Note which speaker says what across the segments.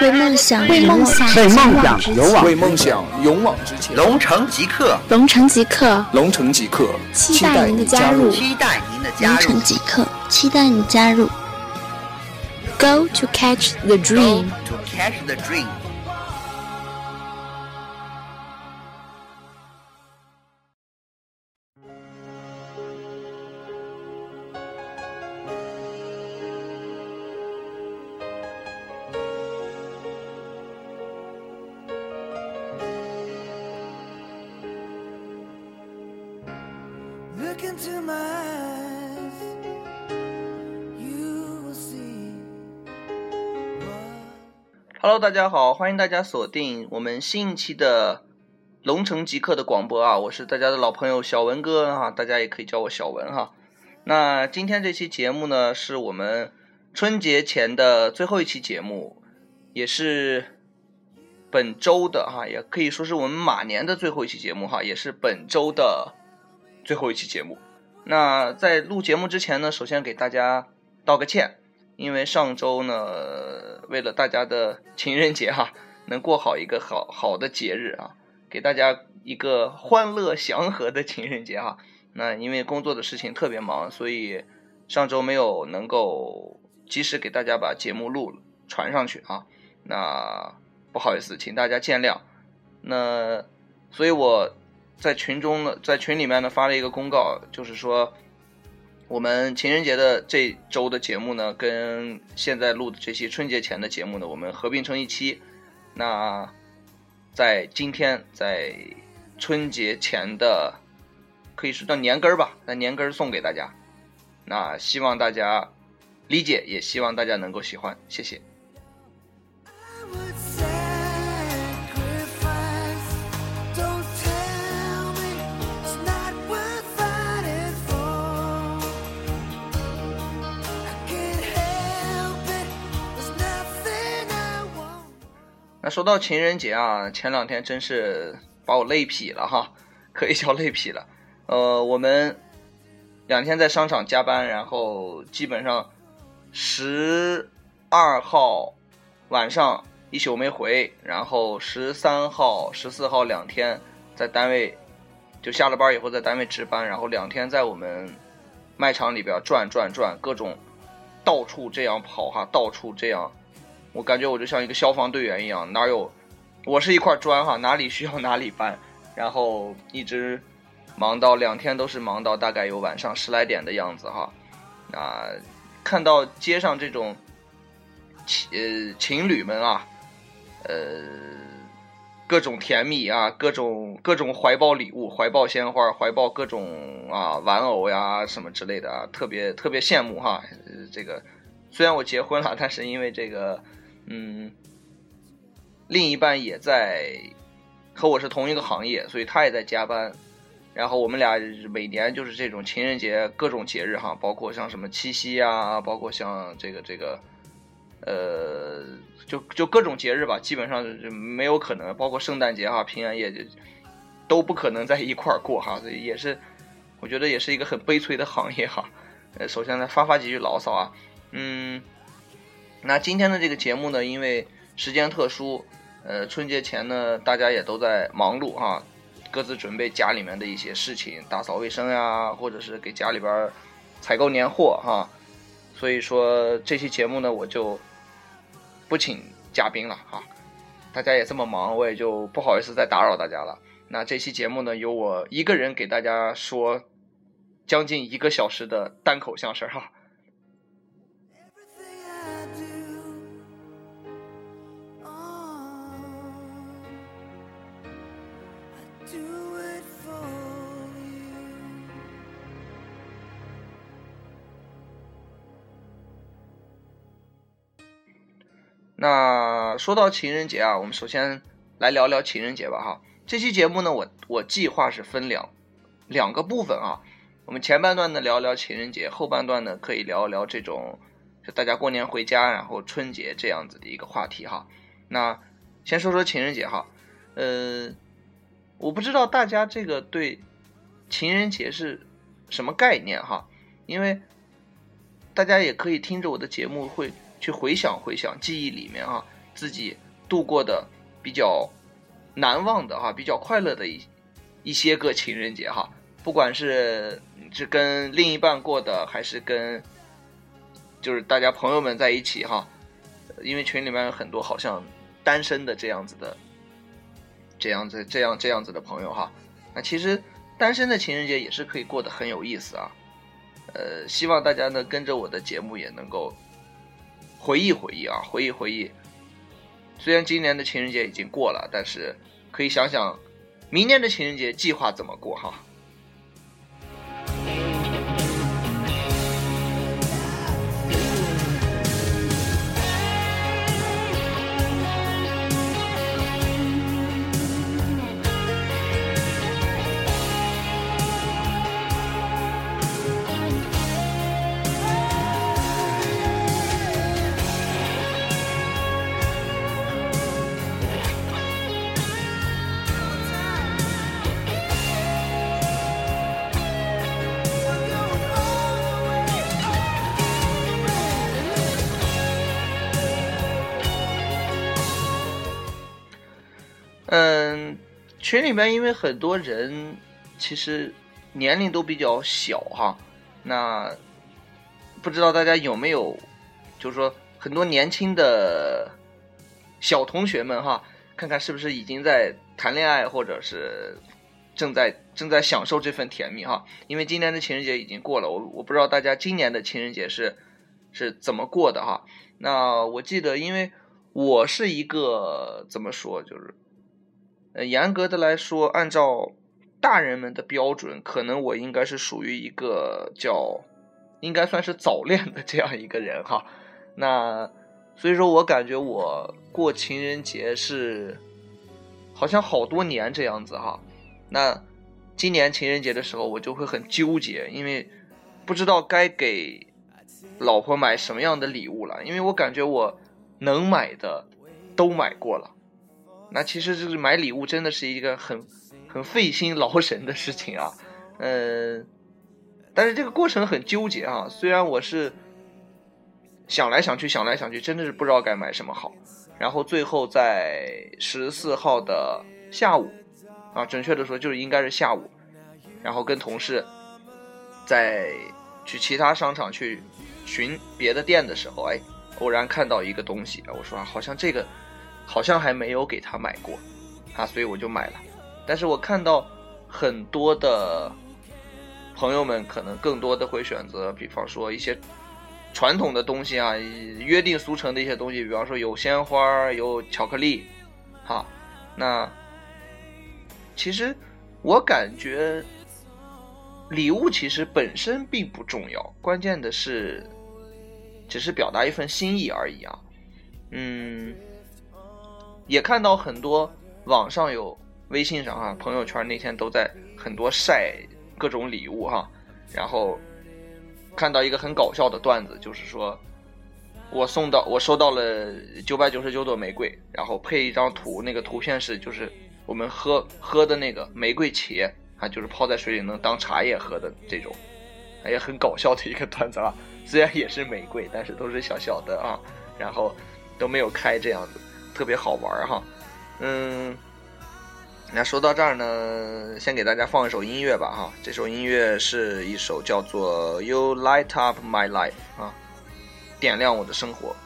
Speaker 1: 为梦想，
Speaker 2: 为梦想，
Speaker 3: 为梦想勇往
Speaker 4: 为梦想勇往直前。
Speaker 5: 龙城即刻，
Speaker 2: 龙城即刻，
Speaker 4: 龙城即刻，
Speaker 2: 期待您的加入，
Speaker 5: 期待您的加入。
Speaker 1: 龙城即刻，期待你加入。
Speaker 2: Go to catch the dream.
Speaker 6: Hello，大家好，欢迎大家锁定我们新一期的龙城极客的广播啊，我是大家的老朋友小文哥哈，大家也可以叫我小文哈。那今天这期节目呢，是我们春节前的最后一期节目，也是本周的哈，也可以说是我们马年的最后一期节目哈，也是本周的最后一期节目。那在录节目之前呢，首先给大家道个歉，因为上周呢，为了大家的情人节哈，能过好一个好好的节日啊，给大家一个欢乐祥和的情人节哈。那因为工作的事情特别忙，所以上周没有能够及时给大家把节目录传上去啊。那不好意思，请大家见谅。那所以我在群中呢，在群里面呢发了一个公告，就是说我们情人节的这周的节目呢，跟现在录的这期春节前的节目呢，我们合并成一期。那在今天，在春节前的可以说叫年根儿吧，那年根儿送给大家。那希望大家理解，也希望大家能够喜欢，谢谢。那说到情人节啊，前两天真是把我累劈了哈，可以叫累劈了。呃，我们两天在商场加班，然后基本上十二号晚上一宿没回，然后十三号、十四号两天在单位就下了班以后在单位值班，然后两天在我们卖场里边转转转，各种到处这样跑哈，到处这样。我感觉我就像一个消防队员一样，哪有我是一块砖哈，哪里需要哪里搬，然后一直忙到两天都是忙到大概有晚上十来点的样子哈。啊，看到街上这种情呃情侣们啊，呃各种甜蜜啊，各种各种怀抱礼物，怀抱鲜花，怀抱各种啊玩偶呀什么之类的啊，特别特别羡慕哈。这个虽然我结婚了，但是因为这个。嗯，另一半也在和我是同一个行业，所以他也在加班。然后我们俩每年就是这种情人节各种节日哈，包括像什么七夕啊，包括像这个这个，呃，就就各种节日吧，基本上就没有可能，包括圣诞节哈、平安夜就都不可能在一块儿过哈，所以也是我觉得也是一个很悲催的行业哈。呃，首先来发发几句牢骚啊，嗯。那今天的这个节目呢，因为时间特殊，呃，春节前呢，大家也都在忙碌哈，各自准备家里面的一些事情，打扫卫生呀，或者是给家里边采购年货哈。所以说这期节目呢，我就不请嘉宾了哈。大家也这么忙，我也就不好意思再打扰大家了。那这期节目呢，由我一个人给大家说将近一个小时的单口相声哈。那说到情人节啊，我们首先来聊聊情人节吧哈。这期节目呢，我我计划是分两两个部分啊。我们前半段呢聊聊情人节，后半段呢可以聊一聊这种就大家过年回家，然后春节这样子的一个话题哈。那先说说情人节哈，呃，我不知道大家这个对情人节是什么概念哈，因为大家也可以听着我的节目会去回想回想记忆里面啊，自己度过的比较难忘的哈，比较快乐的一一些个情人节哈，不管是是跟另一半过的，还是跟就是大家朋友们在一起哈，因为群里面有很多好像单身的这样子的，这样子这样这样子的朋友哈，那其实单身的情人节也是可以过得很有意思啊，呃，希望大家呢跟着我的节目也能够回忆回忆啊，回忆回忆。虽然今年的情人节已经过了，但是可以想想明年的情人节计划怎么过哈。群里面因为很多人其实年龄都比较小哈，那不知道大家有没有，就是说很多年轻的小同学们哈，看看是不是已经在谈恋爱，或者是正在正在享受这份甜蜜哈。因为今年的情人节已经过了，我我不知道大家今年的情人节是是怎么过的哈。那我记得，因为我是一个怎么说，就是。呃，严格的来说，按照大人们的标准，可能我应该是属于一个叫，应该算是早恋的这样一个人哈。那所以说我感觉我过情人节是好像好多年这样子哈。那今年情人节的时候，我就会很纠结，因为不知道该给老婆买什么样的礼物了，因为我感觉我能买的都买过了。那其实就是买礼物真的是一个很很费心劳神的事情啊，嗯，但是这个过程很纠结啊。虽然我是想来想去想来想去，真的是不知道该买什么好。然后最后在十四号的下午啊，准确的说就是应该是下午，然后跟同事在去其他商场去寻别的店的时候，哎，偶然看到一个东西，我说好像这个。好像还没有给他买过，啊，所以我就买了。但是我看到很多的朋友们可能更多的会选择，比方说一些传统的东西啊，约定俗成的一些东西，比方说有鲜花、有巧克力，哈。那其实我感觉礼物其实本身并不重要，关键的是只是表达一份心意而已啊，嗯。也看到很多网上有微信上哈，朋友圈那天都在很多晒各种礼物哈，然后看到一个很搞笑的段子，就是说我送到我收到了九百九十九朵玫瑰，然后配一张图，那个图片是就是我们喝喝的那个玫瑰茄啊，就是泡在水里能当茶叶喝的这种，也很搞笑的一个段子啊。虽然也是玫瑰，但是都是小小的啊，然后都没有开这样子。特别好玩哈，嗯，那说到这儿呢，先给大家放一首音乐吧哈，这首音乐是一首叫做《You Light Up My Life》啊，点亮我的生活。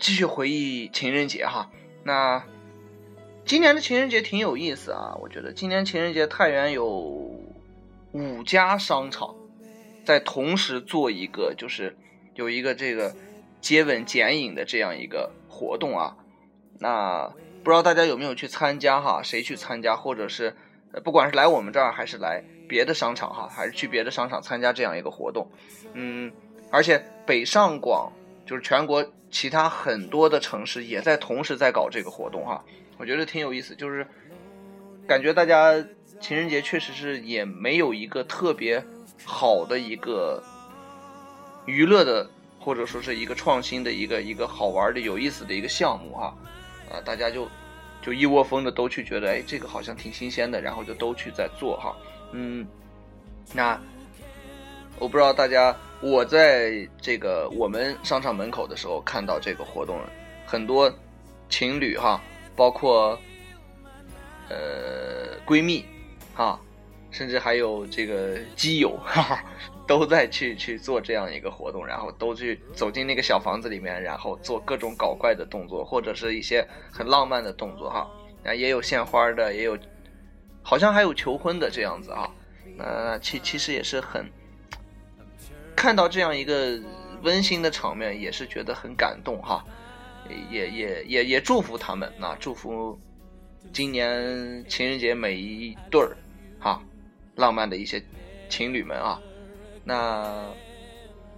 Speaker 6: 继续回忆情人节哈。那今年的情人节挺有意思啊，我觉得今年情人节太原有五家商场在同时做一个，就是有一个这个接吻剪影的这样一个活动啊。那不知道大家有没有去参加哈？谁去参加，或者是不管是来我们这儿还是来别的商场哈，还是去别的商场参加这样一个活动，嗯，而且北上广就是全国其他很多的城市也在同时在搞这个活动哈，我觉得挺有意思，就是感觉大家情人节确实是也没有一个特别好的一个娱乐的或者说是一个创新的一个一个好玩的有意思的一个项目哈，啊，大家就就一窝蜂的都去觉得哎这个好像挺新鲜的，然后就都去在做哈，嗯，那我不知道大家。我在这个我们商场门口的时候看到这个活动了，很多情侣哈，包括呃闺蜜哈，甚至还有这个基友哈哈，都在去去做这样一个活动，然后都去走进那个小房子里面，然后做各种搞怪的动作，或者是一些很浪漫的动作哈，啊也有献花的，也有好像还有求婚的这样子哈，呃其其实也是很。看到这样一个温馨的场面，也是觉得很感动哈，也也也也祝福他们啊，祝福今年情人节每一对儿哈，浪漫的一些情侣们啊。那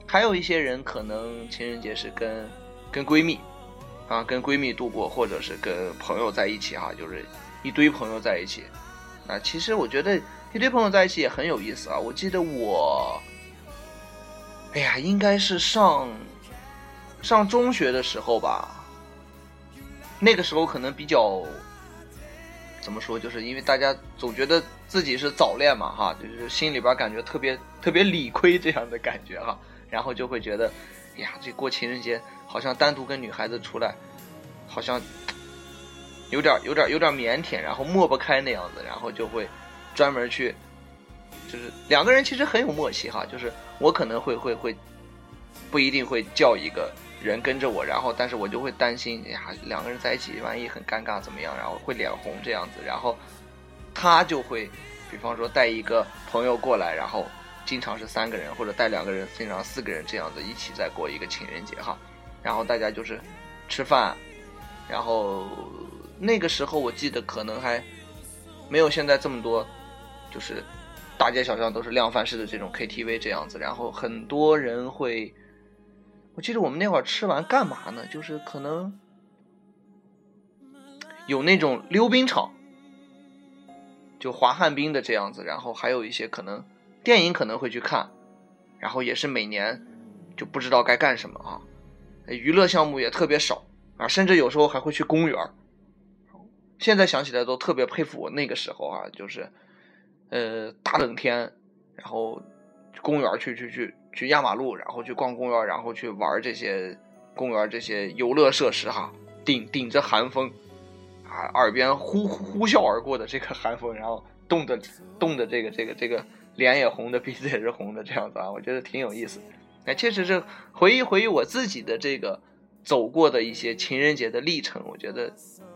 Speaker 6: 还有一些人可能情人节是跟跟闺蜜啊，跟闺蜜度过，或者是跟朋友在一起哈，就是一堆朋友在一起。啊，其实我觉得一堆朋友在一起也很有意思啊。我记得我。哎呀，应该是上上中学的时候吧。那个时候可能比较怎么说，就是因为大家总觉得自己是早恋嘛，哈，就是心里边感觉特别特别理亏这样的感觉哈，然后就会觉得，哎呀，这过情人节好像单独跟女孩子出来，好像有点有点有点腼腆，然后抹不开那样子，然后就会专门去。就是两个人其实很有默契哈，就是我可能会会会不一定会叫一个人跟着我，然后但是我就会担心呀，两个人在一起万一很尴尬怎么样，然后会脸红这样子，然后他就会比方说带一个朋友过来，然后经常是三个人或者带两个人，经常四个人这样子一起在过一个情人节哈，然后大家就是吃饭，然后那个时候我记得可能还没有现在这么多，就是。大街小巷都是量贩式的这种 KTV 这样子，然后很多人会，我记得我们那会儿吃完干嘛呢？就是可能有那种溜冰场，就滑旱冰的这样子，然后还有一些可能电影可能会去看，然后也是每年就不知道该干什么啊，娱乐项目也特别少啊，甚至有时候还会去公园现在想起来都特别佩服我那个时候啊，就是。呃，大冷天，然后公园去去去去压马路，然后去逛公园，然后去玩这些公园这些游乐设施哈，顶顶着寒风，啊，耳边呼呼啸而过的这个寒风，然后冻的冻的这个这个这个脸也红的，鼻子也是红的这样子啊，我觉得挺有意思。哎，确实是回忆回忆我自己的这个走过的一些情人节的历程，我觉得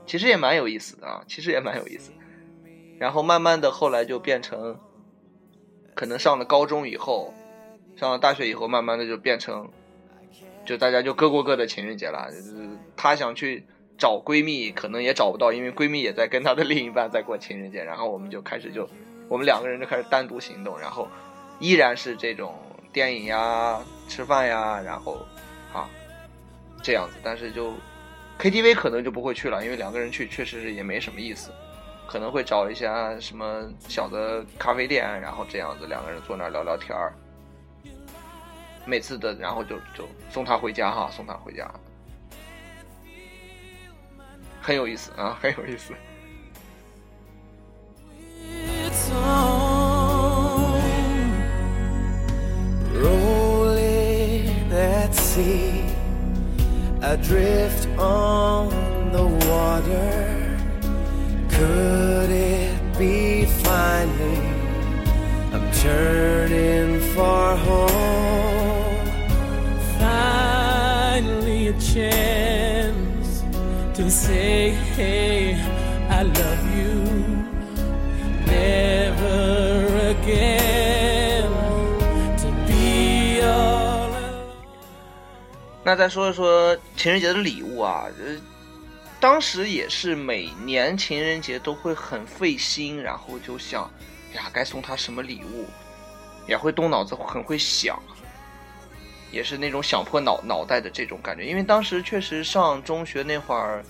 Speaker 6: 其实也蛮有意思的啊，其实也蛮有意思。然后慢慢的，后来就变成，可能上了高中以后，上了大学以后，慢慢的就变成，就大家就各过各的情人节了。就是她想去找闺蜜，可能也找不到，因为闺蜜也在跟她的另一半在过情人节。然后我们就开始就，我们两个人就开始单独行动，然后依然是这种电影呀、吃饭呀，然后啊这样子。但是就 KTV 可能就不会去了，因为两个人去确实是也没什么意思。可能会找一下什么小的咖啡店，然后这样子两个人坐那儿聊聊天儿。每次的，然后就就送他回家哈，送他回家，很有意思啊，很有意思。
Speaker 3: Hey, I love you. Never again to be all alone.
Speaker 6: 那再说一说情人节的礼物啊，呃，当时也是每年情人节都会很费心，然后就想，呀，该送他什么礼物，也会动脑子，很会想，也是那种想破脑脑袋的这种感觉。因为当时确实上中学那会儿，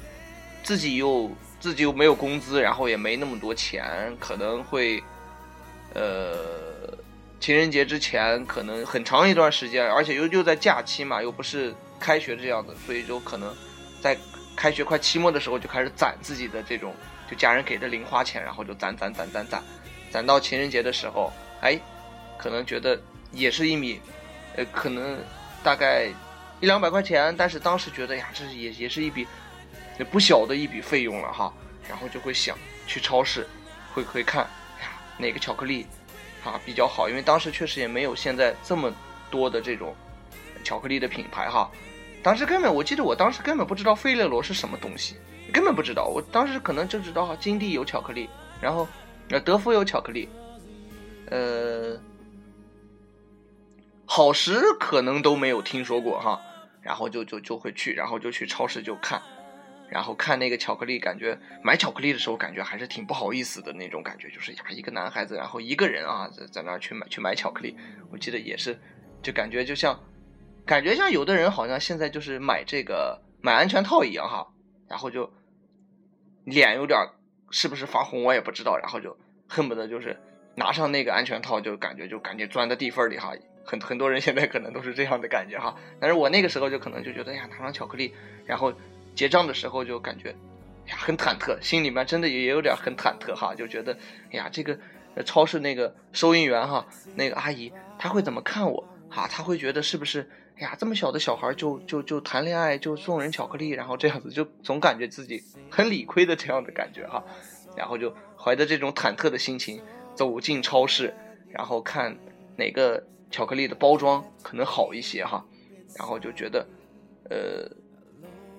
Speaker 6: 自己又自己又没有工资，然后也没那么多钱，可能会，呃，情人节之前可能很长一段时间，而且又又在假期嘛，又不是开学这样子，所以就可能在开学快期末的时候就开始攒自己的这种，就家人给的零花钱，然后就攒攒攒攒攒，攒到情人节的时候，哎，可能觉得也是一笔，呃，可能大概一两百块钱，但是当时觉得呀，这也也是一笔也不小的一笔费用了哈，然后就会想去超市，会会看，哎呀，哪个巧克力啊比较好，因为当时确实也没有现在这么多的这种巧克力的品牌哈，当时根本我记得我当时根本不知道费列罗是什么东西，根本不知道，我当时可能就知道哈，金地有巧克力，然后呃德芙有巧克力，呃，好时可能都没有听说过哈，然后就就就会去，然后就去超市就看，然后看那个巧克力，感觉买巧克力的时候感觉还是挺不好意思的那种感觉，就是呀一个男孩子，然后一个人啊在在那去买去买巧克力，我记得也是，就感觉就像，感觉像有的人好像现在就是买这个买安全套一样哈，然后就脸有点是不是发红我也不知道，然后就恨不得就是拿上那个安全套就感觉就感觉钻到地缝里哈，很很多人现在可能都是这样的感觉哈，但是我那个时候就可能就觉得哎呀拿上巧克力，然后结账的时候就感觉呀很忐忑，心里面真的也有点很忐忑哈，就觉得哎呀这个超市那个收银员哈那个阿姨她会怎么看我啊？她会觉得是不是哎呀这么小的小孩就就就谈恋爱就送人巧克力，然后这样子就总感觉自己很理亏的这样的感觉哈，然后就怀着这种忐忑的心情走进超市，然后看哪个巧克力的包装可能好一些哈，然后就觉得，呃，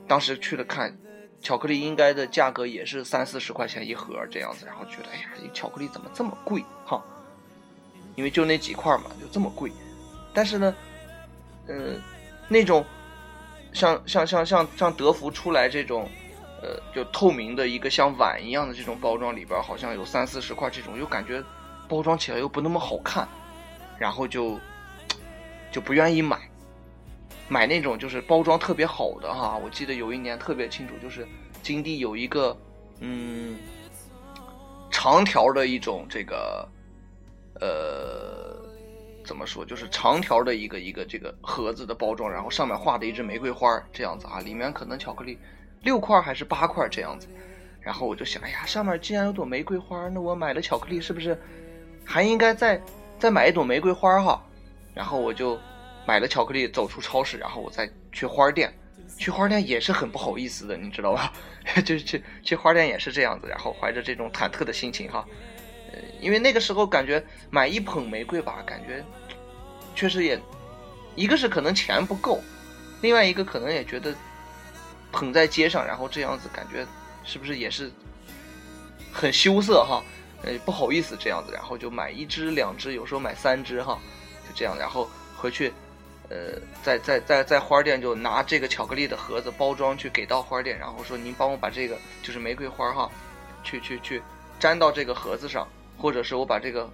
Speaker 6: 当时去了看，巧克力应该的价格也是三四十块钱一盒这样子，然后觉得哎呀，这巧克力怎么这么贵哈？因为就那几块嘛，就这么贵。但是呢，嗯、那种像像像像像德芙出来这种，呃，就透明的一个像碗一样的这种包装里边，好像有三四十块这种，又感觉包装起来又不那么好看，然后就就不愿意买。买那种就是包装特别好的哈，我记得有一年特别清楚，就是金地有一个嗯长条的一种这个呃怎么说，就是长条的一个一个这个盒子的包装，然后上面画的一只玫瑰花这样子啊，里面可能巧克力六块还是八块这样子，然后我就想，哎呀，上面既然有朵玫瑰花，那我买了巧克力是不是还应该再再买一朵玫瑰花哈？然后我就买了巧克力，走出超市，然后我再去花店，去花店也是很不好意思的，你知道吧？就去去花店也是这样子，然后怀着这种忐忑的心情哈，呃，因为那个时候感觉买一捧玫瑰吧，感觉确实也，一个是可能钱不够，另外一个可能也觉得捧在街上，然后这样子感觉是不是也是很羞涩哈？呃，不好意思这样子，然后就买一只两只，有时候买三只哈，就这样，然后回去，呃，在在在在花店就拿这个巧克力的盒子包装去给到花店，然后说您帮我把这个就是玫瑰花哈，去去去粘到这个盒子上，或者是我把这个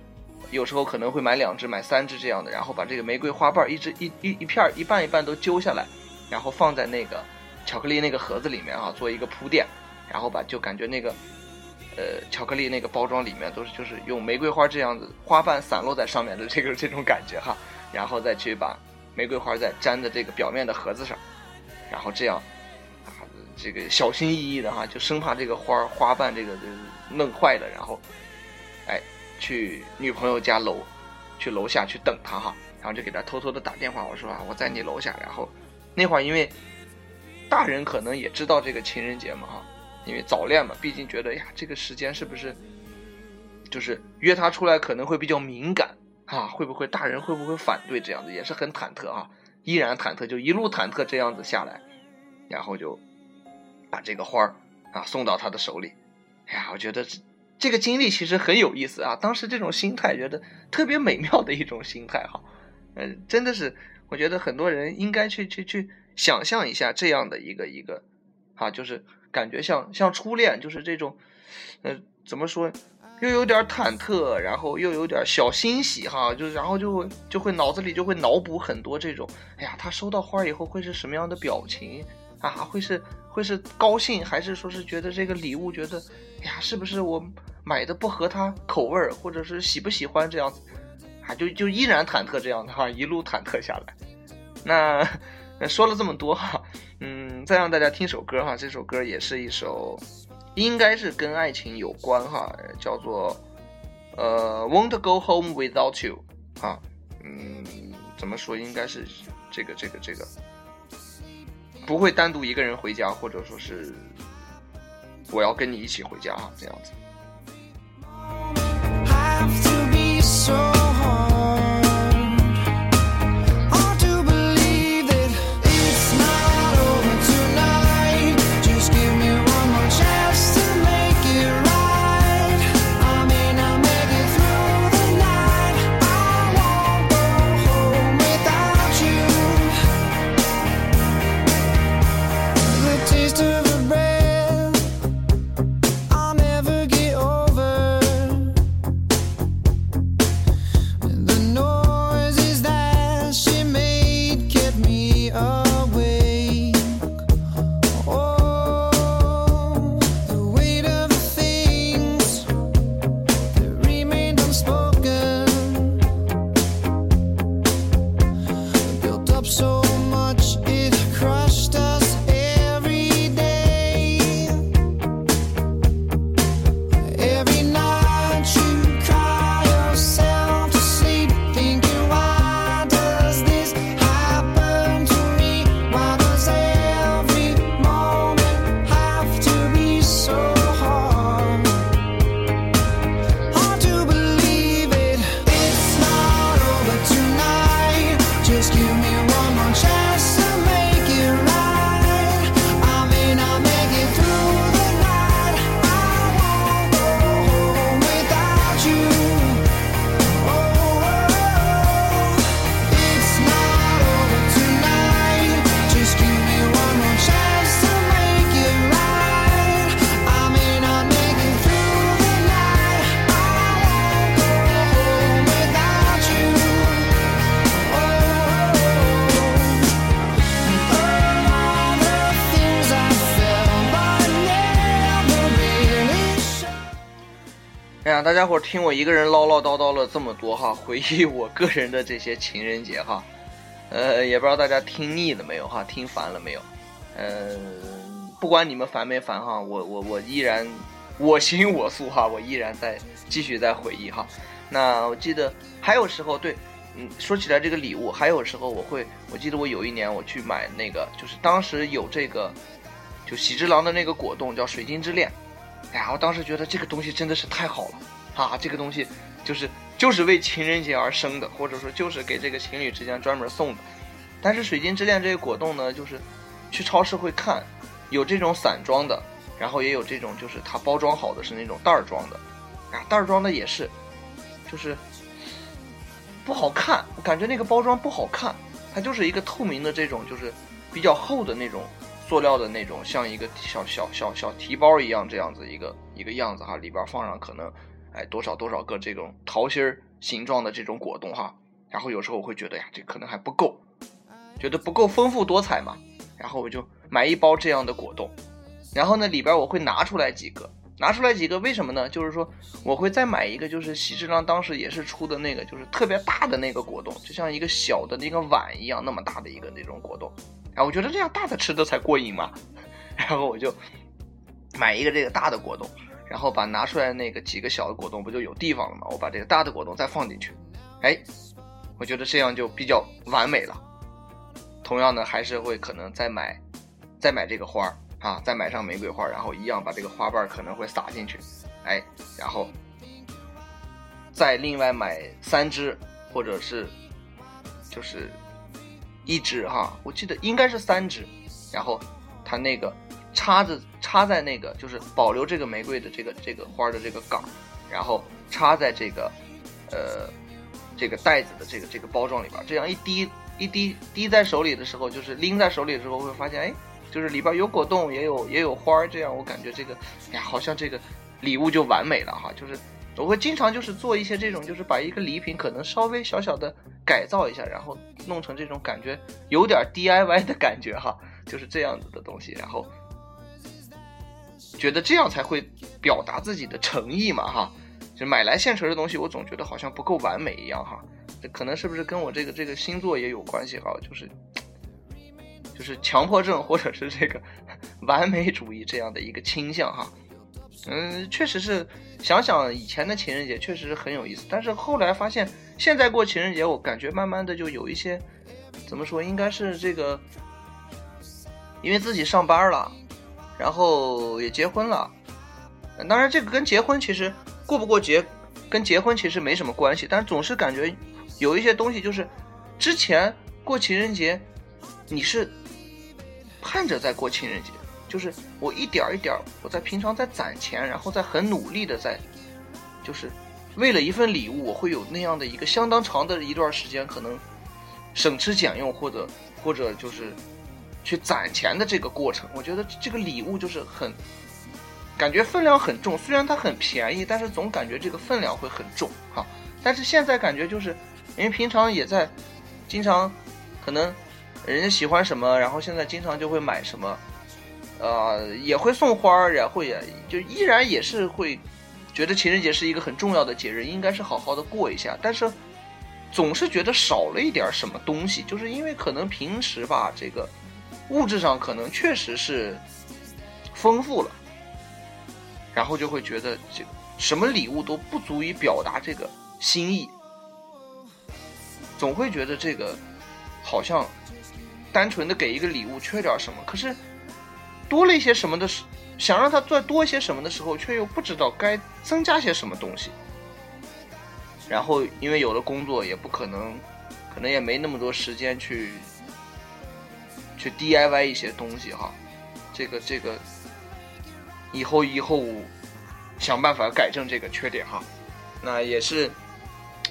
Speaker 6: 有时候可能会买两只买三只这样的，然后把这个玫瑰花瓣一只一一一片一半一半都揪下来，然后放在那个巧克力那个盒子里面啊，做一个铺垫，然后把就感觉那个。呃，巧克力那个包装里面都是就是用玫瑰花这样子花瓣散落在上面的这个这种感觉哈，然后再去把玫瑰花在粘在这个表面的盒子上，然后这样啊，这个小心翼翼的哈，就生怕这个花花瓣这个弄坏了，然后哎去女朋友家楼去楼下去等她哈，然后就给她偷偷的打电话，我说啊我在你楼下，然后那会儿因为大人可能也知道这个情人节嘛哈。因为早恋嘛，毕竟觉得呀，这个时间是不是就是约他出来可能会比较敏感啊？会不会大人会不会反对这样子？也是很忐忑啊，依然忐忑，就一路忐忑这样子下来，然后就把这个花儿啊送到他的手里。哎呀，我觉得这这个经历其实很有意思啊，当时这种心态觉得特别美妙的一种心态哈，嗯、真的是我觉得很多人应该去去去想象一下这样的一个一个啊，就是感觉像像初恋，就是这种，呃，怎么说，又有点忐忑，然后又有点小欣喜哈，就是然后就就会脑子里就会脑补很多这种，哎呀，他收到花以后会是什么样的表情啊？会是会是高兴，还是说是觉得这个礼物觉得，哎呀，是不是我买的不合他口味儿，或者是喜不喜欢这样子，啊，就就依然忐忑这样的哈，一路忐忑下来。那 说了这么多哈，嗯，再让大家听首歌哈，这首歌也是一首，应该是跟爱情有关哈，叫做呃《Won't Go Home Without You》啊，嗯，怎么说？应该是这个这个这个，不会单独一个人回家，或者说是我要跟你一起回家哈，这样子。听我一个人唠唠叨叨了这么多哈，回忆我个人的这些情人节哈，呃，也不知道大家听腻了没有哈，听烦了没有？呃，不管你们烦没烦哈，我我我依然我行我素哈，我依然在继续在回忆哈。那我记得还有时候对，嗯，说起来这个礼物，还有时候我会，我记得我有一年我去买那个，就是当时有这个，就喜之郎的那个果冻叫水晶之恋。哎呀，我当时觉得这个东西真的是太好了啊！这个东西就是就是为情人节而生的，或者说就是给这个情侣之间专门送的。但是水晶之恋这个果冻呢，就是去超市会看，有这种散装的，然后也有这种就是它包装好的是那种袋儿装的，啊，袋儿装的也是，就是不好看，我感觉那个包装不好看，它就是一个透明的这种就是比较厚的那种塑料的那种，像一个小小小小提包一样这样子一个一个样子哈，里边放上可能哎多少多少个这种桃心儿形状的这种果冻哈，然后有时候我会觉得呀，这可能还不够，觉得不够丰富多彩嘛，然后我就买一包这样的果冻，然后呢里边我会拿出来几个，拿出来几个，为什么呢？就是说我会再买一个，就是喜之郎当时也是出的那个，就是特别大的那个果冻，就像一个小的那个碗一样那么大的一个那种果冻，啊，我觉得这样大的吃的才过瘾嘛，然后我就买一个这个大的果冻，然后把拿出来那个几个小的果冻不就有地方了吗？我把这个大的果冻再放进去，哎，我觉得这样就比较完美了。同样呢，还是会可能再买，再买这个花儿啊，再买上玫瑰花，然后一样把这个花瓣可能会撒进去，哎，然后再另外买三支，或者是就是一支哈，我记得应该是三支，然后它那个插着插在那个就是保留这个玫瑰的这个这个花的这个杆儿，然后插在这个呃这个袋子的这个这个包装里边，这样一滴一滴滴在手里的时候，就是拎在手里的时候会发现，哎，就是里边有果冻，也有也有花儿，这样我感觉这个，哎呀，好像这个礼物就完美了哈，就是。我会经常就是做一些这种，就是把一个礼品可能稍微小小的改造一下，然后弄成这种感觉有点 DIY 的感觉哈，就是这样子的东西，然后觉得这样才会表达自己的诚意嘛哈。就买来现成的东西，我总觉得好像不够完美一样哈。这可能是不是跟我这个这个星座也有关系哈？就是就是强迫症或者是这个 完美主义这样的一个倾向哈。嗯，确实是想想以前的情人节确实是很有意思，但是后来发现现在过情人节，我感觉慢慢的就有一些怎么说，应该是这个，因为自己上班了，然后也结婚了，当然这个跟结婚其实过不过节跟结婚其实没什么关系，但是总是感觉有一些东西就是之前过情人节你是盼着在过情人节。就是我一点儿一点儿，我在平常在攒钱，然后在很努力的在，就是为了一份礼物，我会有那样的一个相当长的一段时间，可能省吃俭用或者或者就是去攒钱的这个过程。我觉得这个礼物就是很感觉分量很重，虽然它很便宜，但是总感觉这个分量会很重哈。但是现在感觉就是因为平常也在经常可能人家喜欢什么，然后现在经常就会买什么。呃，也会送花，然后也就依然也是会觉得情人节是一个很重要的节日，应该是好好的过一下。但是总是觉得少了一点什么东西，就是因为可能平时吧，这个物质上可能确实是丰富了，然后就会觉得这什么礼物都不足以表达这个心意，总会觉得这个好像单纯的给一个礼物缺点什么，可是。多了一些什么的时，想让他再多一些什么的时候，却又不知道该增加些什么东西。然后因为有了工作，也不可能，可能也没那么多时间去去 DIY 一些东西哈。这个这个，以后以后想办法改正这个缺点哈。那也是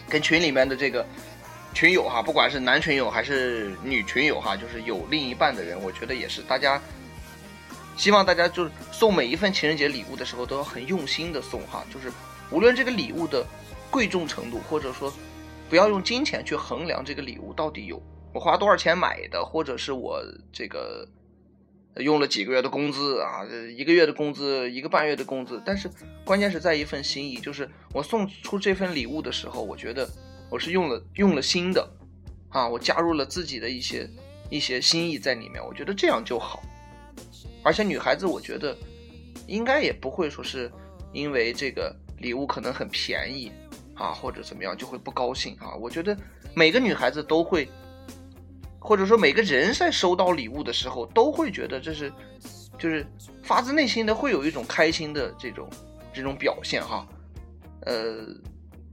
Speaker 6: 跟群里面的这个群友哈，不管是男群友还是女群友哈，就是有另一半的人，我觉得也是大家。希望大家就是送每一份情人节礼物的时候都要很用心的送哈，就是无论这个礼物的贵重程度，或者说不要用金钱去衡量这个礼物到底有我花多少钱买的，或者是我这个用了几个月的工资啊，一个月的工资，一个半月的工资，但是关键是在一份心意，就是我送出这份礼物的时候，我觉得我是用了用了心的啊，我加入了自己的一些一些心意在里面，我觉得这样就好。而且女孩子，我觉得应该也不会说是因为这个礼物可能很便宜啊，或者怎么样就会不高兴啊。我觉得每个女孩子都会，或者说每个人在收到礼物的时候，都会觉得这是就是发自内心的会有一种开心的这种这种表现哈。呃，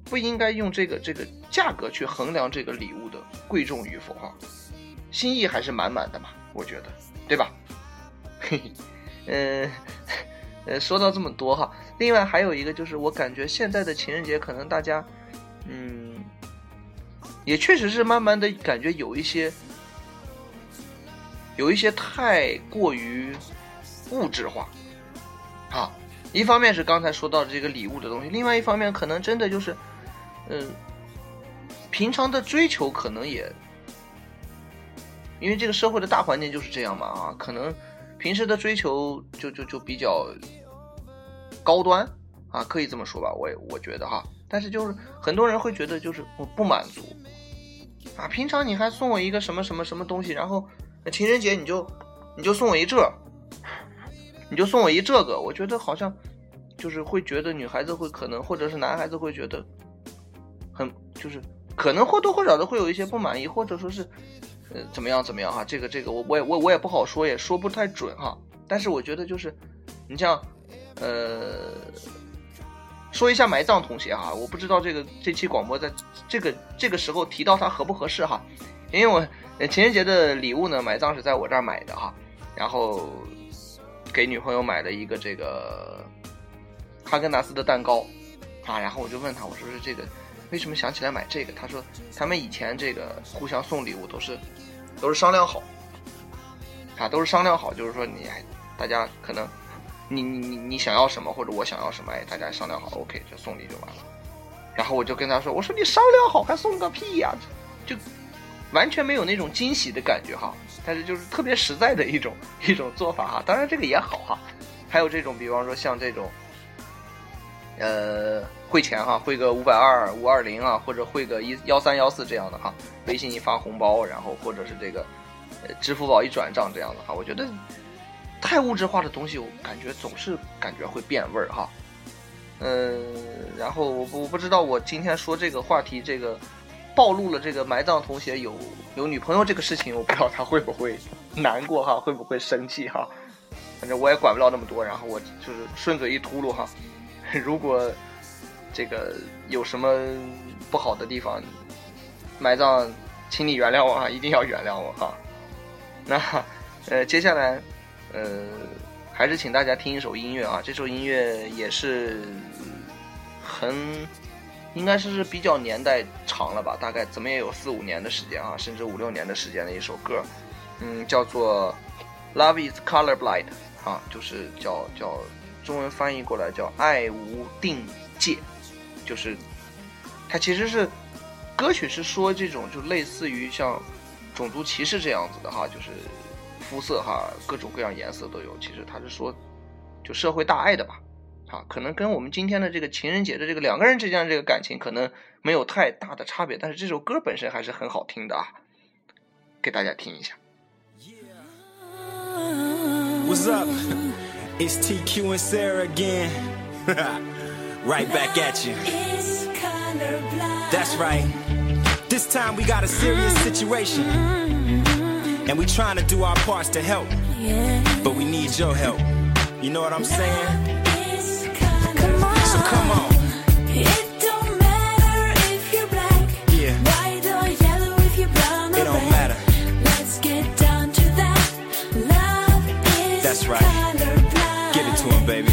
Speaker 6: 不应该用这个这个价格去衡量这个礼物的贵重与否哈。心意还是满满的嘛，我觉得，对吧？嘿嘿，嗯，呃，说到这么多哈，另外还有一个就是，我感觉现在的情人节可能大家，嗯，也确实是慢慢的感觉有一些，有一些太过于物质化，啊，一方面是刚才说到的这个礼物的东西，另外一方面可能真的就是，嗯，平常的追求可能也，因为这个社会的大环境就是这样嘛啊，可能。平时的追求就就就比较高端啊，可以这么说吧，我我觉得哈，但是就是很多人会觉得就是我不满足啊，平常你还送我一个什么什么什么东西，然后那情人节你就你就送我一这，你就送我一这个，我觉得好像就是会觉得女孩子会可能或者是男孩子会觉得很就是可能或多或少的会有一些不满意，或者说是。呃，怎么样？怎么样？哈，这个这个，我我也我我也不好说，也说不太准哈。但是我觉得就是，你像，呃，说一下埋葬同学哈，我不知道这个这期广播在这个这个时候提到他合不合适哈。因为我情人节的礼物呢，埋葬是在我这儿买的哈，然后给女朋友买了一个这个哈根达斯的蛋糕啊，然后我就问他，我说是这个为什么想起来买这个？他说他们以前这个互相送礼物都是都是商量好啊，都是商量好，就是说你大家可能你你你你想要什么或者我想要什么，哎，大家商量好，OK 就送礼就完了。然后我就跟他说，我说你商量好还送个屁呀、就完全没有那种惊喜的感觉哈，但是就是特别实在的一种 一种做法哈。当然这个也好哈，还有这种比方说像这种，呃，汇钱哈，汇个五百二、五二零啊，或者汇个一幺三幺四这样的哈，微信一发红包，然后或者是这个，呃，支付宝一转账这样的哈，我觉得太物质化的东西，我感觉总是感觉会变味儿哈。嗯，然后我不我不知道我今天说这个话题，这个暴露了这个埋葬同学有有女朋友这个事情，我不知道他会不会难过哈，会不会生气哈。反正我也管不了那么多，然后我就是顺嘴一秃噜哈。如果这个有什么不好的地方，埋葬，请你原谅我哈，一定要原谅我哈。那呃，接下来呃。还是请大家听一首音乐啊！这首音乐也是很，应该是比较年代长了吧，大概怎么也有四五年的时间啊，甚至五六年的时间的一首歌，嗯，叫做《Love Is Colorblind》啊，就是叫叫中文翻译过来叫“爱无定界”，就是它其实是歌曲是说这种就类似于像种族歧视这样子的哈，就是。肤色哈，各种各样颜色都有。其实他是说，就社会大爱的吧，啊，可能跟我们今天的这个情人节的这个两个人之间的这个感情可能没有太大的差别，但是这首歌本身还是很好听的啊，给大家听一下。
Speaker 7: What's up? It's TQ and Sarah again. right back at you. That's right. This time we got a serious situation. And we trying to do our parts to help. But we need your help. You know what I'm saying? Come on.
Speaker 8: It don't matter if you're black,
Speaker 7: Yeah,
Speaker 8: white or yellow, if you're brown or
Speaker 7: it don't
Speaker 8: red.
Speaker 7: matter.
Speaker 8: Let's get down to that. Love is
Speaker 7: That's right.
Speaker 8: colorblind.
Speaker 7: Give it to him, baby.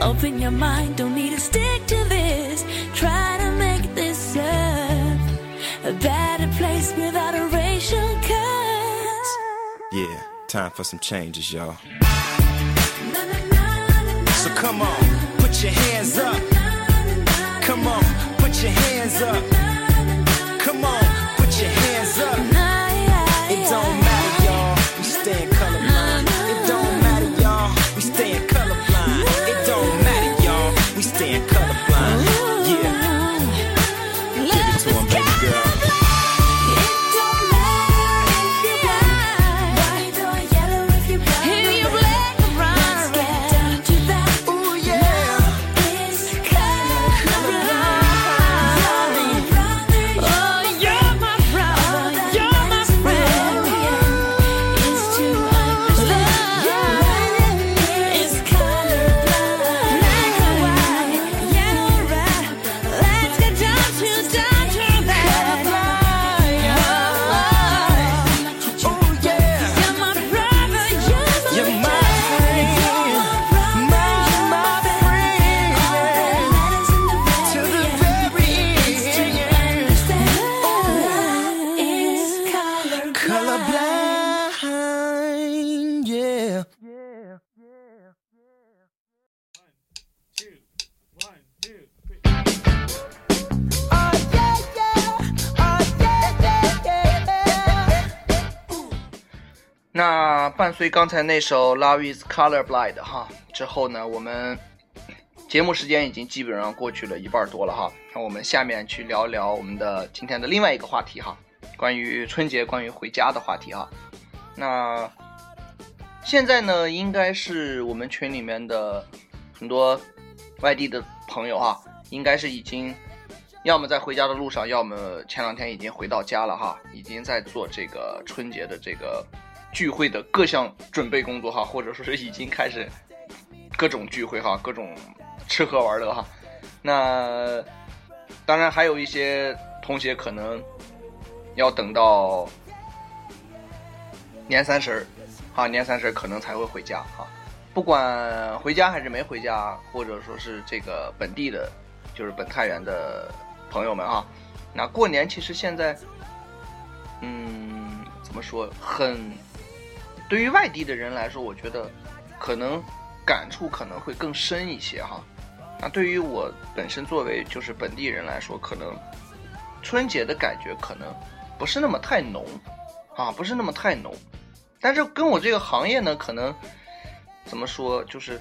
Speaker 8: Open your mind, don't need to stick to this. Try to make this earth a better place without a racial curse.
Speaker 7: Yeah, time for some changes, y'all. So come on, put your hands up. Come on, put your hands up.
Speaker 6: 所以刚才那首《Love Is Colorblind》哈，之后呢，我们节目时间已经基本上过去了一半多了哈。那我们下面去聊聊我们的今天的另外一个话题哈，关于春节、关于回家的话题哈。那现在呢，应该是我们群里面的很多外地的朋友哈，应该是已经要么在回家的路上，要么前两天已经回到家了哈，已经在做这个春节的这个聚会的各项准备工作哈，或者说是已经开始各种聚会哈，各种吃喝玩乐哈。那当然还有一些同学可能要等到年三十儿，哈，年三十儿可能才会回家哈。不管回家还是没回家，或者说是这个本地的，就是本太原的朋友们哈，那过年其实现在，嗯，怎么说，很对于外地的人来说，我觉得可能感触可能会更深一些哈。那对于我本身作为就是本地人来说，可能春节的感觉可能不是那么太浓啊，不是那么太浓。但是跟我这个行业呢，可能怎么说，就是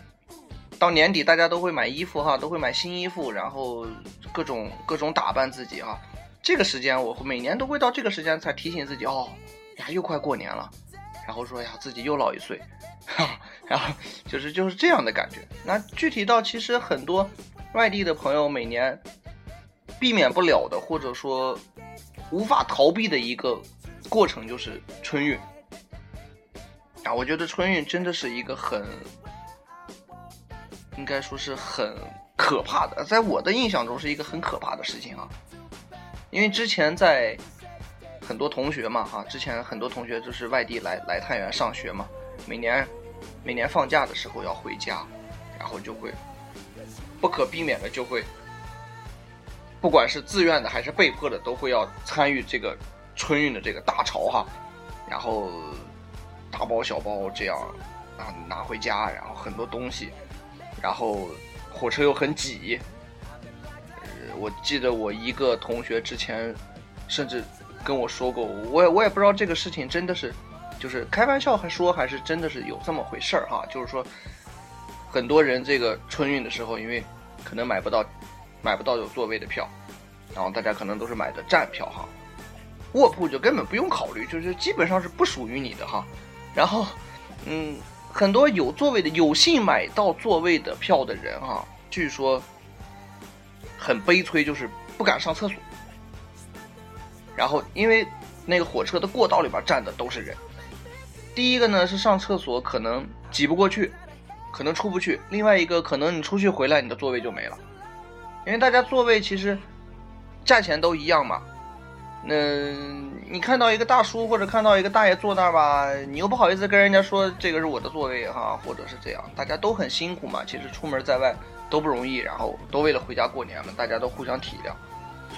Speaker 6: 到年底大家都会买衣服哈，都会买新衣服，然后各种各种打扮自己哈。这个时间我每年都会到这个时间才提醒自己哦，呀又快过年了，然后说呀自己又老一岁，哈，然后就是就是这样的感觉。那具体到其实很多外地的朋友每年避免不了的，或者说无法逃避的一个过程就是春运。啊，我觉得春运真的是一个很，应该说是很可怕的，在我的印象中是一个很可怕的事情啊。因为之前在很多同学嘛，哈，之前很多同学就是外地来来太原上学嘛，每年每年放假的时候要回家，然后就会不可避免的就会，不管是自愿的还是被迫的，都会要参与这个春运的这个大潮哈，然后大包小包这样啊拿回家，然后很多东西，然后火车又很挤，我记得我一个同学之前甚至跟我说过，我也我也不知道这个事情真的是就是开玩笑还说还是真的是有这么回事儿哈，就是说很多人这个春运的时候，因为可能买不到买不到有座位的票，然后大家可能都是买的站票哈，卧铺就根本不用考虑，就是基本上是不属于你的哈。然后，嗯，很多有座位的、有幸买到座位的票的人哈，据说很悲催，就是不敢上厕所。然后，因为那个火车的过道里边站的都是人，第一个呢是上厕所可能挤不过去，可能出不去；另外一个可能你出去回来，你的座位就没了，因为大家座位其实价钱都一样嘛。那你看到一个大叔或者看到一个大爷坐那儿吧，你又不好意思跟人家说这个是我的座位哈，或者是这样，大家都很辛苦嘛。其实出门在外都不容易，然后都为了回家过年嘛，大家都互相体谅。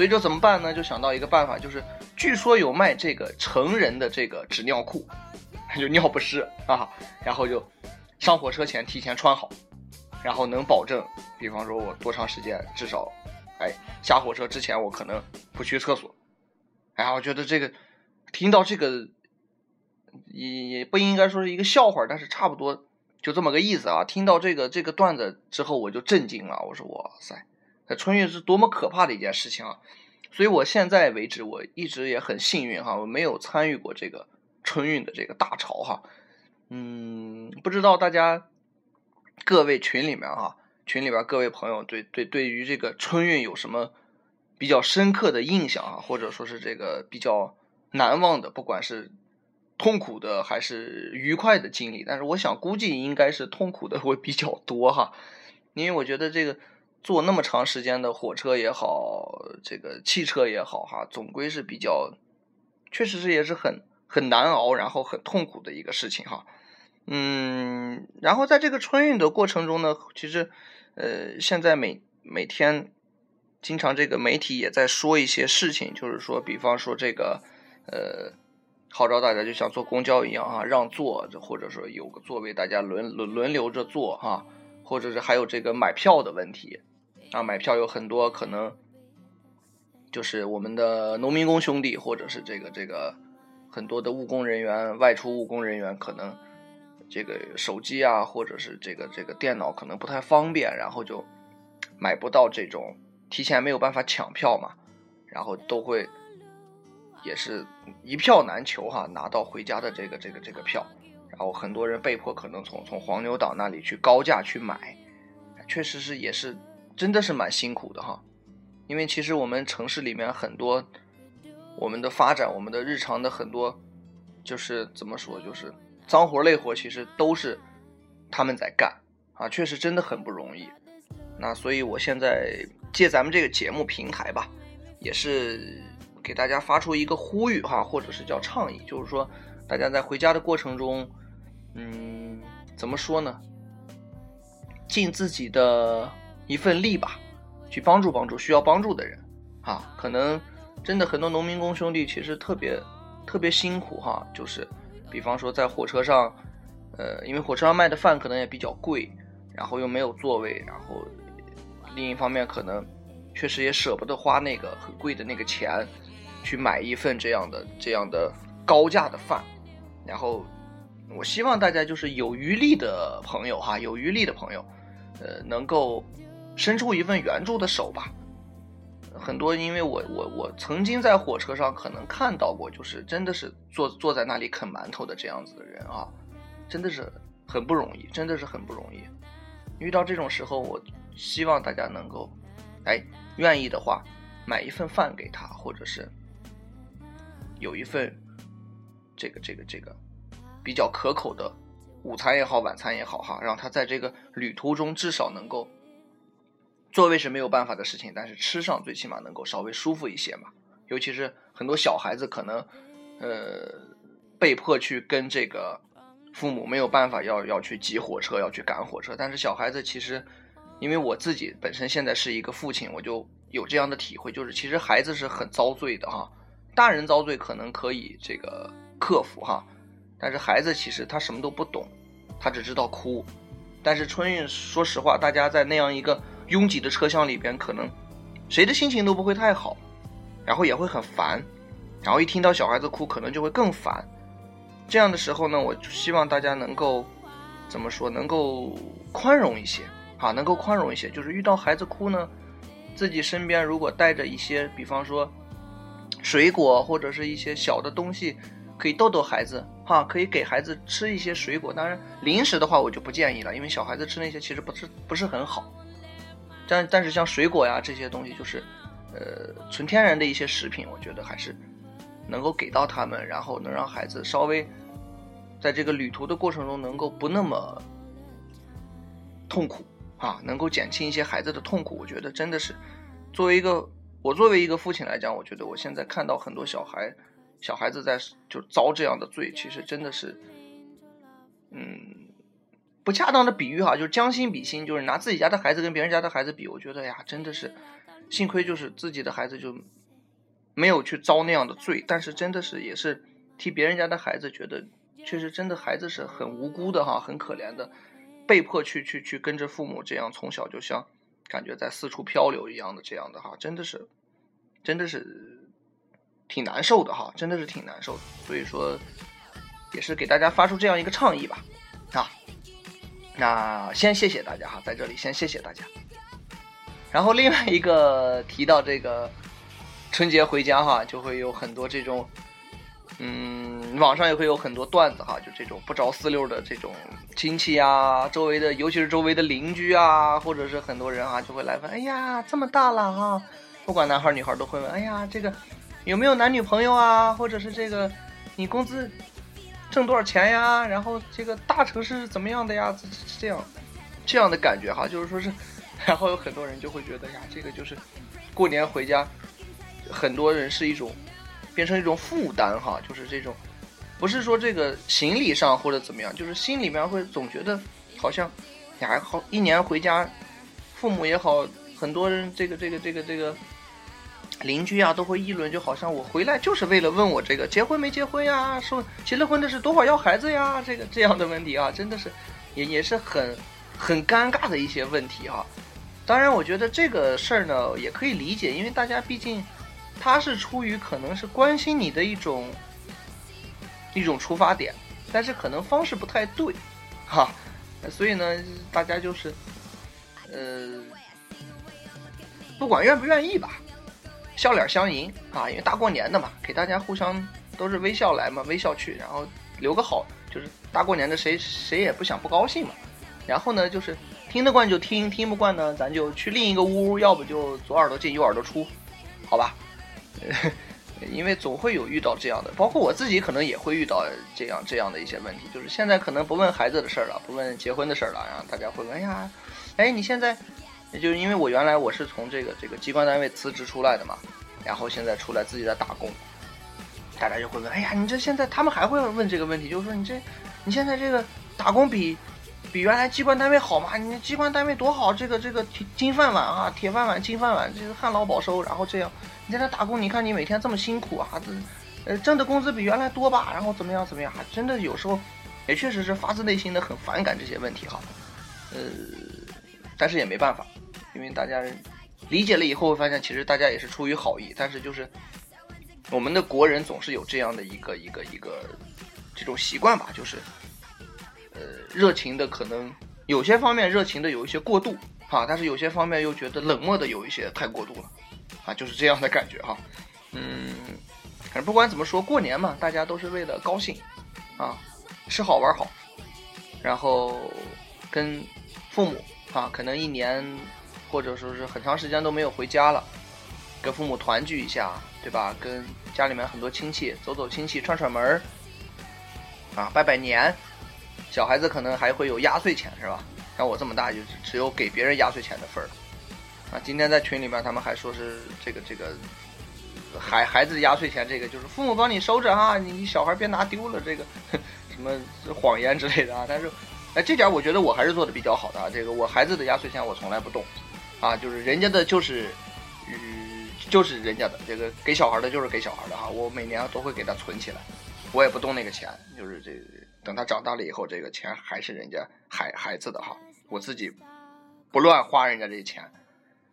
Speaker 6: 所以就怎么办呢？就想到一个办法，就是据说有卖这个成人的这个纸尿裤，就尿不湿啊，然后就上火车前提前穿好，然后能保证，比方说我多长时间，至少，哎，下火车之前我可能不去厕所。哎呀，我觉得这个听到这个也也不应该说是一个笑话，但是差不多就这么个意思啊。听到这个这个段子之后，我就震惊了，我说哇塞，春运是多么可怕的一件事情啊！所以我现在为止，我一直也很幸运哈，我没有参与过这个春运的这个大潮哈。嗯，不知道大家各位群里面哈，群里边各位朋友对对对于这个春运有什么比较深刻的印象啊，或者说是这个比较难忘的，不管是痛苦的还是愉快的经历，但是我想估计应该是痛苦的会比较多哈，因为我觉得这个坐那么长时间的火车也好，这个汽车也好哈，总归是比较，确实是也是很很难熬，然后很痛苦的一个事情哈。嗯，然后在这个春运的过程中呢，其实呃，现在每每天。经常这个媒体也在说一些事情，就是说，比方说这个，呃，号召大家就像坐公交一样啊，让座，或者说有个座位大家轮轮轮流着坐哈，或者是还有这个买票的问题啊，买票有很多可能，就是我们的农民工兄弟或者是这个这个很多的务工人员外出务工人员可能这个手机啊或者是这个这个电脑可能不太方便，然后就买不到这种。提前没有办法抢票嘛，然后都会也是一票难求哈，拿到回家的这个这个这个票，然后很多人被迫可能从从黄牛党那里去高价去买，确实是也是真的是蛮辛苦的哈，因为其实我们城市里面很多我们的发展，我们的日常的很多就是怎么说就是脏活累活，其实都是他们在干啊，确实真的很不容易。那所以我现在。借咱们这个节目平台吧，也是给大家发出一个呼吁哈，或者是叫倡议，就是说大家在回家的过程中，嗯，怎么说呢？尽自己的一份力吧，去帮助帮助需要帮助的人啊。可能真的很多农民工兄弟其实特别特别辛苦哈，就是比方说在火车上，呃，因为火车上卖的饭可能也比较贵，然后又没有座位，然后。另一方面，可能确实也舍不得花那个很贵的那个钱，去买一份这样的这样的高价的饭。然后，我希望大家就是有余力的朋友哈，有余力的朋友，呃，能够伸出一份援助的手吧。很多，因为我我我曾经在火车上可能看到过，就是真的是坐坐在那里啃馒头的这样子的人啊，真的是很不容易，真的是很不容易。遇到这种时候，我。希望大家能够，哎，愿意的话，买一份饭给他，或者是有一份这个这个这个比较可口的午餐也好，晚餐也好，哈，让他在这个旅途中至少能够，座位是没有办法的事情，但是吃上最起码能够稍微舒服一些嘛。尤其是很多小孩子可能，呃，被迫去跟这个父母没有办法，要要去挤火车，要去赶火车，但是小孩子其实。因为我自己本身现在是一个父亲，我就有这样的体会，就是其实孩子是很遭罪的哈。大人遭罪可能可以这个克服哈，但是孩子其实他什么都不懂，他只知道哭。但是春运，说实话，大家在那样一个拥挤的车厢里边，可能谁的心情都不会太好，然后也会很烦，然后一听到小孩子哭，可能就会更烦。这样的时候呢，我就希望大家能够怎么说，能够宽容一些。啊，能够宽容一些，就是遇到孩子哭呢，自己身边如果带着一些，比方说水果或者是一些小的东西，可以逗逗孩子，哈，可以给孩子吃一些水果。当然，零食的话我就不建议了，因为小孩子吃那些其实不是不是很好。但但是像水果呀这些东西，就是呃纯天然的一些食品，我觉得还是能够给到他们，然后能让孩子稍微在这个旅途的过程中能够不那么痛苦。啊，能够减轻一些孩子的痛苦，我觉得真的是作为一个我作为一个父亲来讲，我觉得我现在看到很多小孩，小孩子在就遭这样的罪，其实真的是，嗯，不恰当的比喻哈，就是将心比心，就是拿自己家的孩子跟别人家的孩子比，我觉得呀，真的是，幸亏就是自己的孩子就没有去遭那样的罪，但是真的是也是替别人家的孩子觉得，确实真的孩子是很无辜的哈，很可怜的，被迫去去去跟着父母这样从小就像感觉在四处漂流一样的这样的哈，真的是，真的是挺难受的哈，真的是挺难受的，所以说也是给大家发出这样一个倡议吧，啊，那先谢谢大家哈，在这里先谢谢大家。然后另外一个提到这个春节回家哈，就会有很多这种，嗯，网上也会有很多段子哈，就这种不着四六的这种亲戚啊，周围的尤其是周围的邻居啊，或者是很多人啊，就会来问，哎呀，这么大了哈，不管男孩女孩都会问，哎呀，这个有没有男女朋友啊，或者是这个你工资挣多少钱呀？然后这个大城市是怎么样的呀？这这这样这样的感觉哈，就是说是，然后有很多人就会觉得呀，这个就是过年回家，很多人是一种变成一种负担哈，就是这种不是说这个行李上或者怎么样，就是心里面会总觉得好像你还好一年回家，父母也好，很多人这个这个这个这个。邻居啊都会议论，就好像我回来就是为了问我这个结婚没结婚呀，说结了婚的是多少要孩子呀，这个这样的问题啊，真的是也也是很很尴尬的一些问题哈、当然，我觉得这个事儿呢也可以理解，因为大家毕竟他是出于可能是关心你的一种一种出发点，但是可能方式不太对，哈，所以呢，大家就是呃，不管愿不愿意吧。笑脸相迎啊，因为大过年的嘛，给大家互相都是微笑来嘛，微笑去，然后留个好，就是大过年的谁谁也不想不高兴嘛。然后呢，就是听得惯就听，听不惯呢，咱就去另一个屋，要不就左耳朵进右耳朵出，好吧？因为总会有遇到这样的，包括我自己可能也会遇到这样这样的一些问题，就是现在可能不问孩子的事儿了，不问结婚的事儿了，然后大家会问，哎呀，哎，你现在，也就是因为我原来我是从这个这个机关单位辞职出来的嘛，然后现在出来自己在打工，大家就会问，哎呀，你这现在他们还会问这个问题，就是说你这你现在这个打工比比原来机关单位好吗？你机关单位多好，这个这个铁金饭碗啊，铁饭碗、金饭碗，这个旱涝保收，然后这样你在那打工，你看你每天这么辛苦啊，这呃挣的工资比原来多吧？然后怎么样怎么样？还真的有时候也确实是发自内心的很反感这些问题哈，呃，但是也没办法，因为大家理解了以后，会发现其实大家也是出于好意，但是就是我们的国人总是有这样的一个一个一个这种习惯吧，就是呃热情的可能有些方面热情的有一些过度啊，但是有些方面又觉得冷漠的有一些太过度了啊，就是这样的感觉哈。嗯，反正不管怎么说，过年嘛，大家都是为了高兴啊，吃好玩好，然后跟父母啊，可能一年或者说是很长时间都没有回家了，跟父母团聚一下，对吧？跟家里面很多亲戚走走亲戚，串串门儿，啊，拜拜年。小孩子可能还会有压岁钱，是吧？像我这么大，就只有给别人压岁钱的份儿。啊，今天在群里面，他们还说是这个这个孩孩子的压岁钱，这个就是父母帮你收着哈，你你小孩别拿丢了，这个 什么谎言之类的啊。但是，哎，这点我觉得我还是做的比较好的啊。这个我孩子的压岁钱我从来不动，啊，就是人家的就是，嗯，就是人家的这个给小孩的就是给小孩的哈，我每年都会给他存起来，我也不动那个钱，就是这等他长大了以后，这个钱还是人家孩孩子的哈，我自己不乱花人家这钱。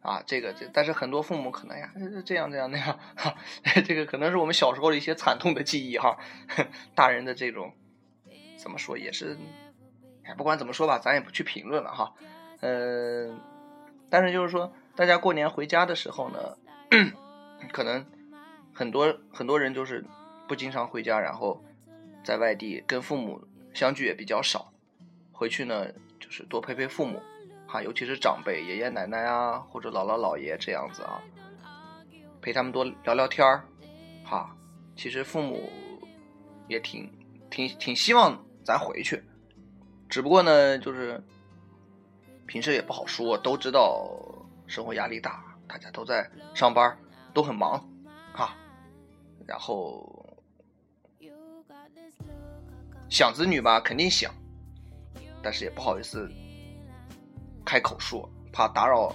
Speaker 6: 啊，这个这，但是很多父母可能呀，这样这样那样，哈，这个可能是我们小时候的一些惨痛的记忆哈。大人的这种怎么说也是，哎，不管怎么说吧，咱也不去评论了哈。嗯、但是就是说，大家过年回家的时候呢，可能很多很多人就是不经常回家，然后在外地跟父母相聚也比较少，回去呢就是多陪陪父母。哈，尤其是长辈、爷爷奶奶啊，或者姥姥姥爷这样子啊，陪他们多聊聊天儿，哈。其实父母也挺挺挺希望咱回去，只不过呢，就是平时也不好说，都知道生活压力大，大家都在上班都很忙，哈，然后想子女吧，肯定想，但是也不好意思开口说，怕打扰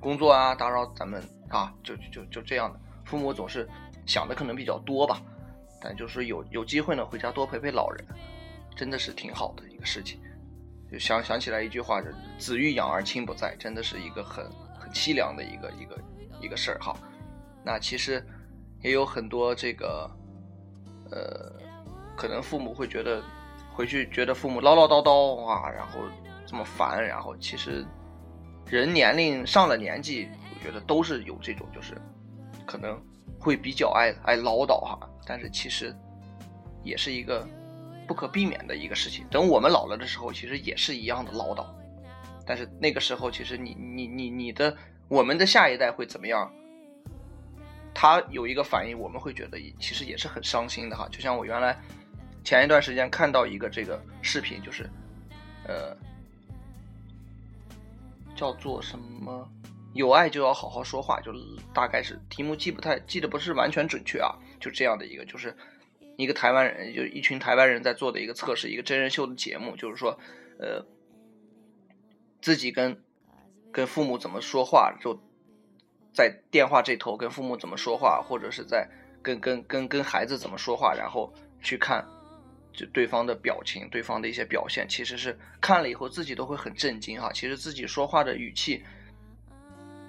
Speaker 6: 工作啊，打扰咱们啊，就就就这样的。父母总是想的可能比较多吧，但就是有有机会呢，回家多陪陪老人，真的是挺好的一个事情。就想想起来一句话，“子欲养而亲不在”，真的是一个很很凄凉的一个一个一个事儿哈。那其实也有很多这个，呃，可能父母会觉得回去觉得父母唠唠叨叨啊，然后这么烦，然后其实人年龄上了年纪，我觉得都是有这种就是可能会比较爱爱唠叨哈，但是其实也是一个不可避免的一个事情。等我们老了的时候，其实也是一样的唠叨，但是那个时候其实你你你你的我们的下一代会怎么样？他有一个反应，我们会觉得其实也是很伤心的哈。就像我原来前一段时间看到一个这个视频，就是呃叫做什么“有爱就要好好说话”，就大概是题目记不太记得不是完全准确啊，就这样的一个，就是一个台湾人，就一群台湾人在做的一个测试，一个真人秀的节目，就是说呃自己跟跟父母怎么说话就。在电话这头跟父母怎么说话，或者是在跟跟跟跟孩子怎么说话，然后去看就对方的表情、对方的一些表现，其实是看了以后自己都会很震惊哈。其实自己说话的语气，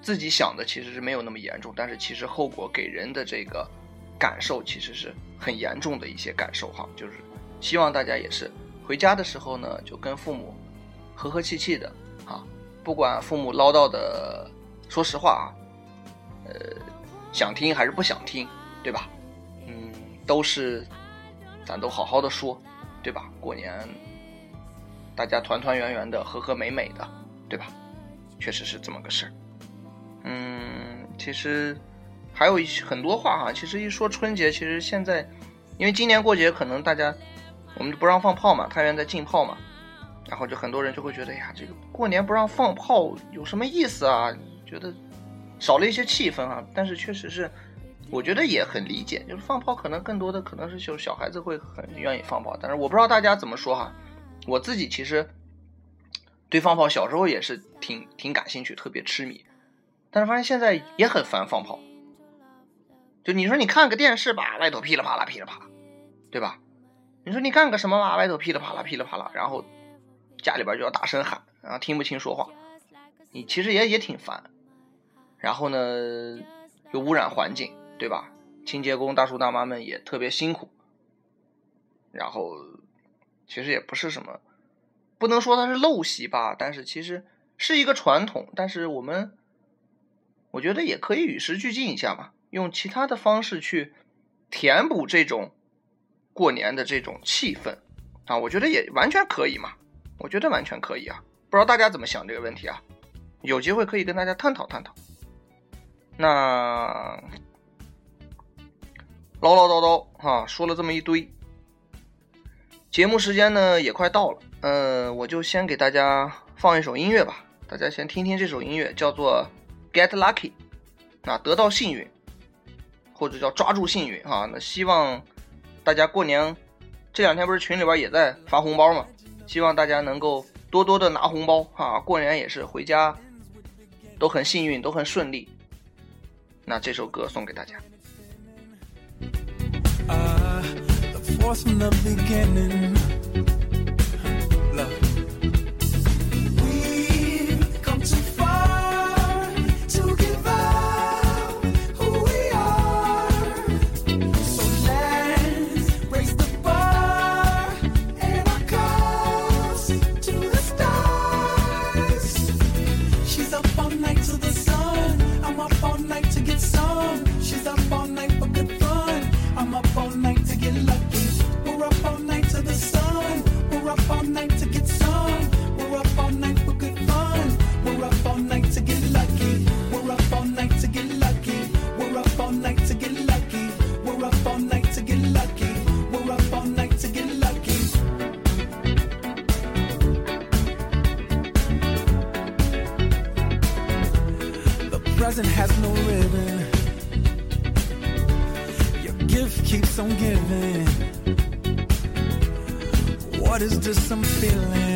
Speaker 6: 自己想的其实是没有那么严重，但是其实后果给人的这个感受其实是很严重的一些感受哈。就是希望大家也是回家的时候呢，就跟父母和和气气的啊，不管父母唠叨的，说实话啊。呃，想听还是不想听，对吧？嗯，都是，咱都好好的说，对吧？过年大家团团圆圆的，和和美美的，对吧？确实是这么个事儿。嗯，其实还有一些很多话哈。其实一说春节，其实现在因为今年过节可能大家我们就不让放炮嘛，太原在禁炮嘛，然后就很多人就会觉得呀，这个过年不让放炮有什么意思啊？觉得。少了一些气氛啊，但是确实是，我觉得也很理解，就是放炮可能更多的可能是就小孩子会很愿意放炮，但是我不知道大家怎么说哈，我自己其实对放炮小时候也是挺挺感兴趣，特别痴迷，但是发现现在也很烦放炮，就你说你看个电视吧，外头噼里啪啦噼里啪啦，对吧？你说你干个什么吧，外头噼里啪啦噼里啪啦，然后家里边就要大声喊，然后听不清说话，你其实也也挺烦。然后呢，又污染环境，对吧？清洁工大叔大妈们也特别辛苦。然后，其实也不是什么，不能说它是陋习吧，但是其实是一个传统。但是我们，我觉得也可以与时俱进一下嘛，用其他的方式去填补这种过年的这种气氛啊，我觉得也完全可以嘛，我觉得完全可以啊。不知道大家怎么想这个问题啊？有机会可以跟大家探讨探讨。那唠唠叨叨哈，说了这么一堆，节目时间呢也快到了，呃，我就先给大家放一首音乐吧，大家先听听这首音乐，叫做《Get Lucky》，啊，得到幸运，或者叫抓住幸运哈。那希望大家过年这两天不是群里边也在发红包嘛，希望大家能够多多的拿红包哈，过年也是回家都很幸运，都很顺利。那这首歌送给大家。
Speaker 9: Uh, the force from the beginning. Is this I'm feeling?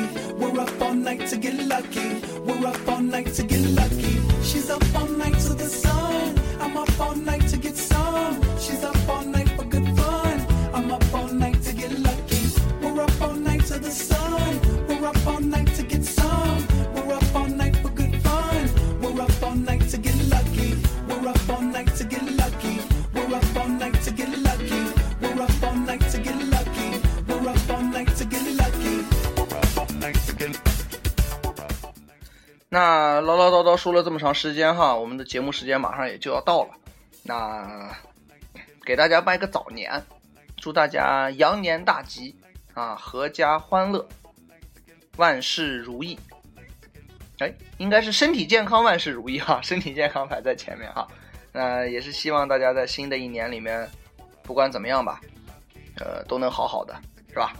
Speaker 6: 说了这么长时间哈，我们的节目时间马上也就要到了。那给大家拜个早年，祝大家羊年大吉啊，阖家欢乐，万事如意。哎，应该是身体健康，万事如意哈，身体健康排在前面哈。那也是希望大家在新的一年里面，不管怎么样吧，呃，都能好好的，是吧？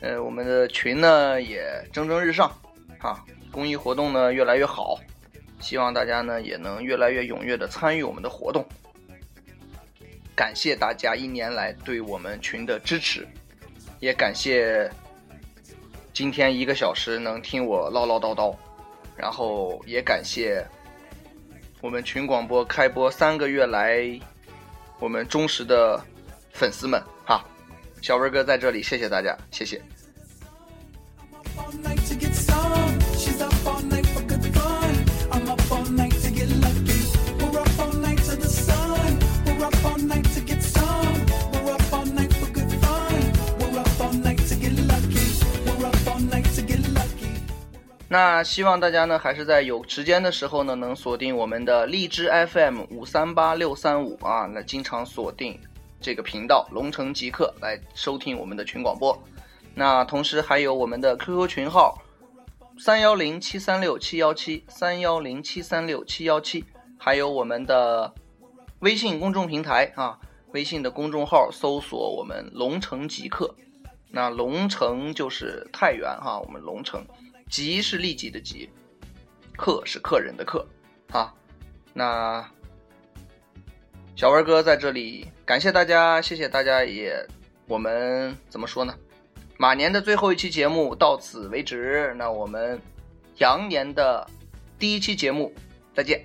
Speaker 6: 呃，我们的群呢也蒸蒸日上，啊，公益活动呢越来越好，希望大家呢也能越来越踊跃的参与我们的活动。感谢大家一年来对我们群的支持，也感谢今天一个小时能听我唠唠叨叨，然后也感谢我们群广播开播三个月来我们忠实的粉丝们哈，小文哥在这里谢谢大家，谢谢。那希望大家呢，还是在有时间的时候呢，能锁定我们的荔枝 FM 五三八六三五啊，那经常锁定这个频道龙城极客来收听我们的群广播。那同时还有我们的 QQ 群号三幺零七三六七幺七三幺零七三六七幺七，还有我们的微信公众平台啊，微信的公众号搜索我们龙城极客。那龙城就是太原哈，我们龙城。吉是利己的吉，客是客人的客，哈。那小文哥在这里感谢大家，谢谢大家也，我们怎么说呢？马年的最后一期节目到此为止，那我们羊年的第一期节目再见。